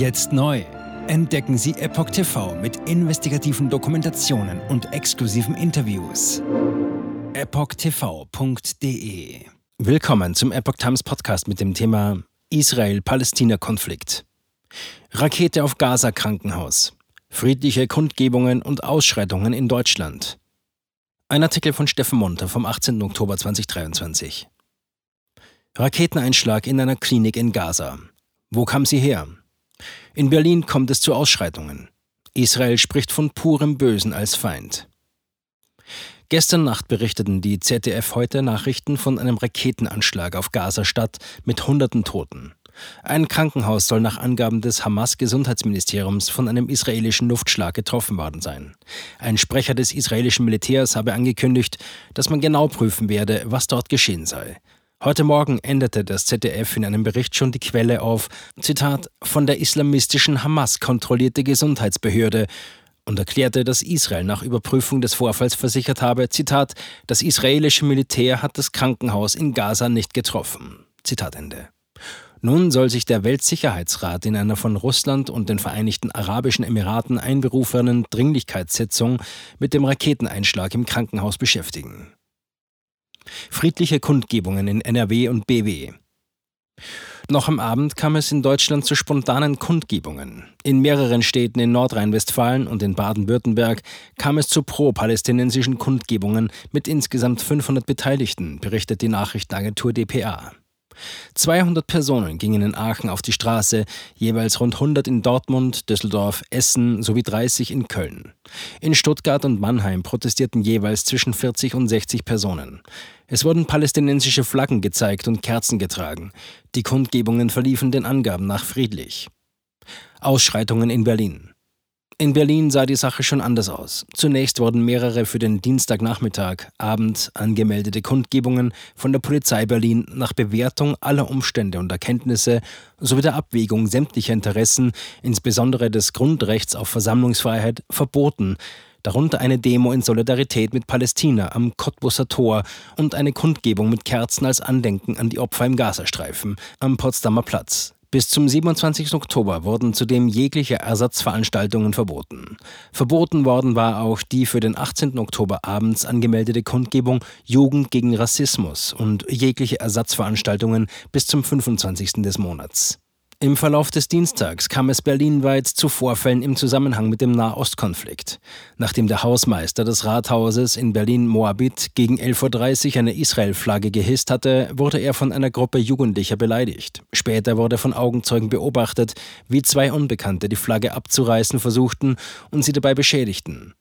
Jetzt neu. Entdecken Sie Epoch TV mit investigativen Dokumentationen und exklusiven Interviews. EpochTV.de Willkommen zum Epoch Times Podcast mit dem Thema Israel-Palästina-Konflikt. Rakete auf Gaza-Krankenhaus. Friedliche Kundgebungen und Ausschreitungen in Deutschland. Ein Artikel von Steffen Monter vom 18. Oktober 2023. Raketeneinschlag in einer Klinik in Gaza. Wo kam sie her? In Berlin kommt es zu Ausschreitungen. Israel spricht von purem Bösen als Feind. Gestern Nacht berichteten die ZDF heute Nachrichten von einem Raketenanschlag auf Gaza-Stadt mit hunderten Toten. Ein Krankenhaus soll nach Angaben des Hamas-Gesundheitsministeriums von einem israelischen Luftschlag getroffen worden sein. Ein Sprecher des israelischen Militärs habe angekündigt, dass man genau prüfen werde, was dort geschehen sei. Heute Morgen änderte das ZDF in einem Bericht schon die Quelle auf, Zitat, von der islamistischen Hamas kontrollierte Gesundheitsbehörde und erklärte, dass Israel nach Überprüfung des Vorfalls versichert habe, Zitat, das israelische Militär hat das Krankenhaus in Gaza nicht getroffen. Zitat Ende. Nun soll sich der Weltsicherheitsrat in einer von Russland und den Vereinigten Arabischen Emiraten einberufenen Dringlichkeitssitzung mit dem Raketeneinschlag im Krankenhaus beschäftigen. Friedliche Kundgebungen in NRW und BW. Noch am Abend kam es in Deutschland zu spontanen Kundgebungen. In mehreren Städten in Nordrhein-Westfalen und in Baden-Württemberg kam es zu pro-palästinensischen Kundgebungen mit insgesamt 500 Beteiligten, berichtet die Nachrichtenagentur dpa. 200 Personen gingen in Aachen auf die Straße, jeweils rund 100 in Dortmund, Düsseldorf, Essen sowie 30 in Köln. In Stuttgart und Mannheim protestierten jeweils zwischen 40 und 60 Personen. Es wurden palästinensische Flaggen gezeigt und Kerzen getragen. Die Kundgebungen verliefen den Angaben nach friedlich. Ausschreitungen in Berlin. In Berlin sah die Sache schon anders aus. Zunächst wurden mehrere für den Dienstagnachmittag, Abend angemeldete Kundgebungen von der Polizei Berlin nach Bewertung aller Umstände und Erkenntnisse sowie der Abwägung sämtlicher Interessen, insbesondere des Grundrechts auf Versammlungsfreiheit, verboten darunter eine Demo in Solidarität mit Palästina am Cottbusser Tor und eine Kundgebung mit Kerzen als Andenken an die Opfer im Gazastreifen am Potsdamer Platz. Bis zum 27. Oktober wurden zudem jegliche Ersatzveranstaltungen verboten. Verboten worden war auch die für den 18. Oktober abends angemeldete Kundgebung Jugend gegen Rassismus und jegliche Ersatzveranstaltungen bis zum 25. des Monats. Im Verlauf des Dienstags kam es berlinweit zu Vorfällen im Zusammenhang mit dem Nahostkonflikt. Nachdem der Hausmeister des Rathauses in Berlin-Moabit gegen 11.30 Uhr eine Israel-Flagge gehisst hatte, wurde er von einer Gruppe Jugendlicher beleidigt. Später wurde von Augenzeugen beobachtet, wie zwei Unbekannte die Flagge abzureißen versuchten und sie dabei beschädigten.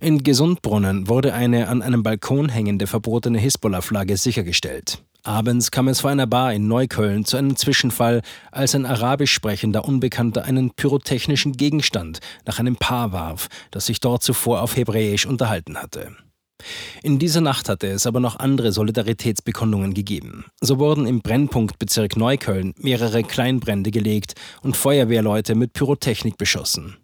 In Gesundbrunnen wurde eine an einem Balkon hängende verbotene Hisbollah-Flagge sichergestellt. Abends kam es vor einer Bar in Neukölln zu einem Zwischenfall, als ein arabisch sprechender Unbekannter einen pyrotechnischen Gegenstand nach einem Paar warf, das sich dort zuvor auf Hebräisch unterhalten hatte. In dieser Nacht hatte es aber noch andere Solidaritätsbekundungen gegeben. So wurden im Brennpunktbezirk Neukölln mehrere Kleinbrände gelegt und Feuerwehrleute mit Pyrotechnik beschossen.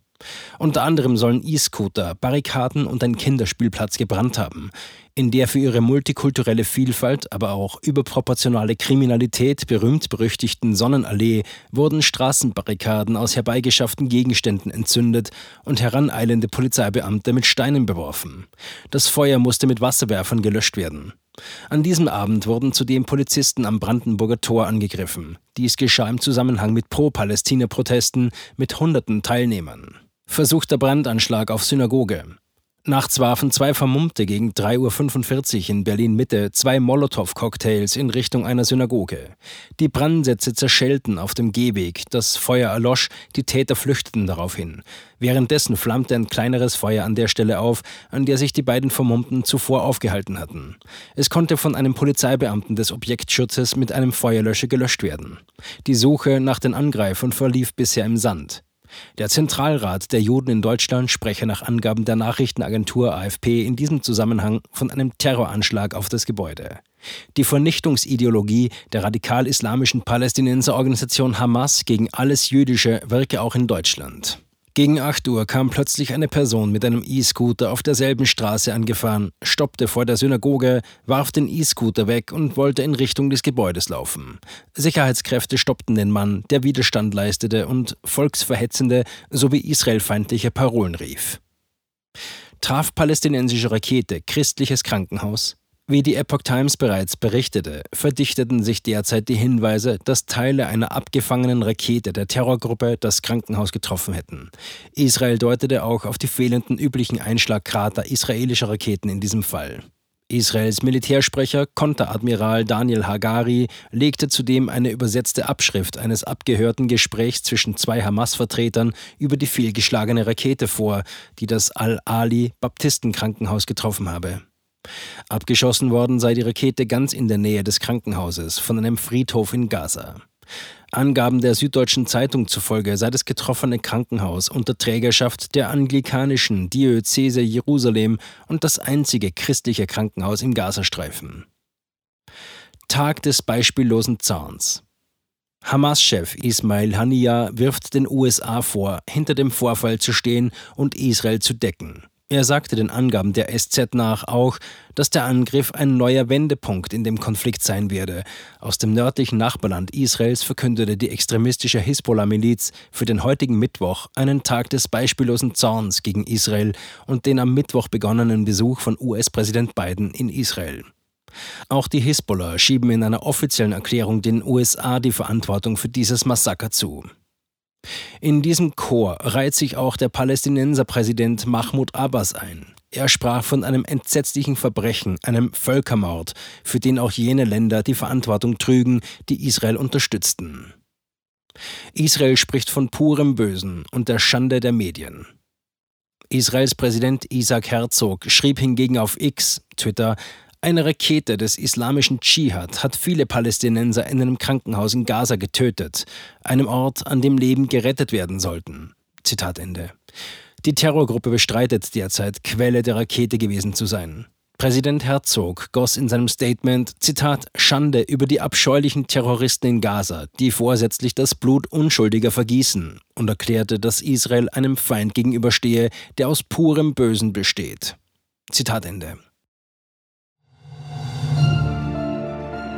Unter anderem sollen E-Scooter, Barrikaden und ein Kinderspielplatz gebrannt haben, in der für ihre multikulturelle Vielfalt, aber auch überproportionale Kriminalität berühmt-berüchtigten Sonnenallee wurden Straßenbarrikaden aus herbeigeschafften Gegenständen entzündet und heraneilende Polizeibeamte mit Steinen beworfen. Das Feuer musste mit Wasserwerfern gelöscht werden. An diesem Abend wurden zudem Polizisten am Brandenburger Tor angegriffen. Dies geschah im Zusammenhang mit Pro-Palästina-Protesten mit hunderten Teilnehmern. Versuchter Brandanschlag auf Synagoge. Nachts warfen zwei Vermummte gegen 3.45 Uhr in Berlin-Mitte zwei Molotow-Cocktails in Richtung einer Synagoge. Die Brandsätze zerschellten auf dem Gehweg, das Feuer erlosch, die Täter flüchteten daraufhin. Währenddessen flammte ein kleineres Feuer an der Stelle auf, an der sich die beiden Vermummten zuvor aufgehalten hatten. Es konnte von einem Polizeibeamten des Objektschutzes mit einem Feuerlöscher gelöscht werden. Die Suche nach den Angreifern verlief bisher im Sand. Der Zentralrat der Juden in Deutschland spreche nach Angaben der Nachrichtenagentur AFP in diesem Zusammenhang von einem Terroranschlag auf das Gebäude. Die Vernichtungsideologie der radikal-islamischen Palästinenserorganisation Hamas gegen alles Jüdische wirke auch in Deutschland. Gegen 8 Uhr kam plötzlich eine Person mit einem E-Scooter auf derselben Straße angefahren, stoppte vor der Synagoge, warf den E-Scooter weg und wollte in Richtung des Gebäudes laufen. Sicherheitskräfte stoppten den Mann, der Widerstand leistete und volksverhetzende sowie israelfeindliche Parolen rief. Traf palästinensische Rakete christliches Krankenhaus? Wie die Epoch Times bereits berichtete, verdichteten sich derzeit die Hinweise, dass Teile einer abgefangenen Rakete der Terrorgruppe das Krankenhaus getroffen hätten. Israel deutete auch auf die fehlenden üblichen Einschlagkrater israelischer Raketen in diesem Fall. Israels Militärsprecher Konteradmiral Daniel Hagari legte zudem eine übersetzte Abschrift eines abgehörten Gesprächs zwischen zwei Hamas-Vertretern über die fehlgeschlagene Rakete vor, die das Al-Ali Baptistenkrankenhaus getroffen habe. Abgeschossen worden sei die Rakete ganz in der Nähe des Krankenhauses von einem Friedhof in Gaza. Angaben der Süddeutschen Zeitung zufolge sei das getroffene Krankenhaus unter Trägerschaft der anglikanischen Diözese Jerusalem und das einzige christliche Krankenhaus im Gazastreifen. Tag des beispiellosen Zorns. Hamas-Chef Ismail Haniya wirft den USA vor, hinter dem Vorfall zu stehen und Israel zu decken. Er sagte den Angaben der SZ nach auch, dass der Angriff ein neuer Wendepunkt in dem Konflikt sein werde. Aus dem nördlichen Nachbarland Israels verkündete die extremistische Hisbollah-Miliz für den heutigen Mittwoch einen Tag des beispiellosen Zorns gegen Israel und den am Mittwoch begonnenen Besuch von US-Präsident Biden in Israel. Auch die Hisbollah schieben in einer offiziellen Erklärung den USA die Verantwortung für dieses Massaker zu. In diesem Chor reiht sich auch der Palästinenserpräsident Mahmoud Abbas ein. Er sprach von einem entsetzlichen Verbrechen, einem Völkermord, für den auch jene Länder die Verantwortung trügen, die Israel unterstützten. Israel spricht von purem Bösen und der Schande der Medien. Israels Präsident Isaac Herzog schrieb hingegen auf X, Twitter, eine Rakete des islamischen Dschihad hat viele Palästinenser in einem Krankenhaus in Gaza getötet, einem Ort, an dem Leben gerettet werden sollten. Zitat Ende. Die Terrorgruppe bestreitet derzeit, Quelle der Rakete gewesen zu sein. Präsident Herzog goss in seinem Statement, Zitat, Schande über die abscheulichen Terroristen in Gaza, die vorsätzlich das Blut Unschuldiger vergießen, und erklärte, dass Israel einem Feind gegenüberstehe, der aus purem Bösen besteht. Zitat Ende.